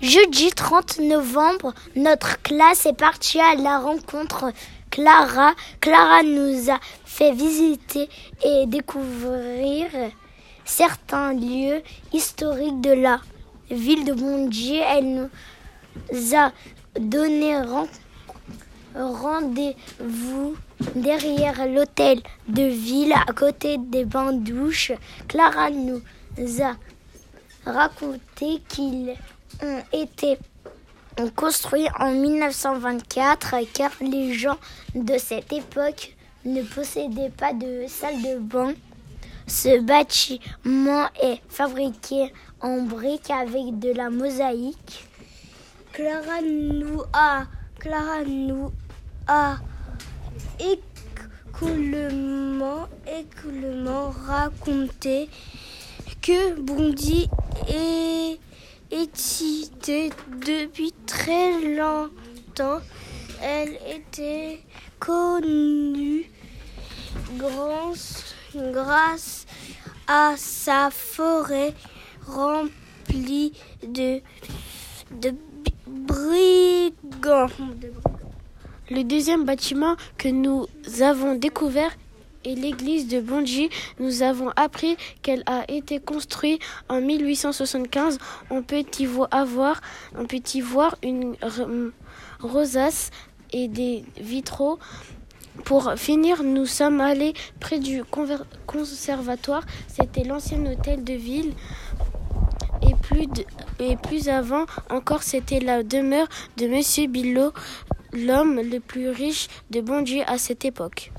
Jeudi 30 novembre, notre classe est partie à la rencontre Clara. Clara nous a fait visiter et découvrir certains lieux historiques de la ville de Bondy. Elle nous a donné rendez-vous derrière l'hôtel de ville à côté des bains douches. Clara nous a raconté qu'ils ont été construits en 1924 car les gens de cette époque ne possédaient pas de salle de bain. Ce bâtiment est fabriqué en briques avec de la mosaïque. Clara nous a, Clara nous a écoulement, écoulement raconté que Bondy est était depuis très longtemps. Elle était connue grâce à sa forêt remplie de, de brigands. Le deuxième bâtiment que nous avons découvert est l'église de Bondy. Nous avons appris qu'elle a été construite en 1875. On peut y voir, une rosace et des vitraux. Pour finir, nous sommes allés près du conservatoire. C'était l'ancien hôtel de ville. Et plus, et avant encore, c'était la demeure de Monsieur Billot, l'homme le plus riche de Bondy à cette époque.